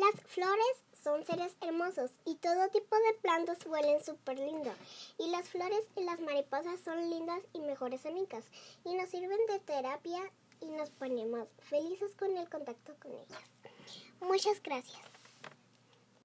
Las flores son seres hermosos y todo tipo de plantas huelen súper lindo. Y las flores y las mariposas son lindas y mejores amigas y nos sirven de terapia y nos ponemos felices con el contacto con ellas. Muchas gracias.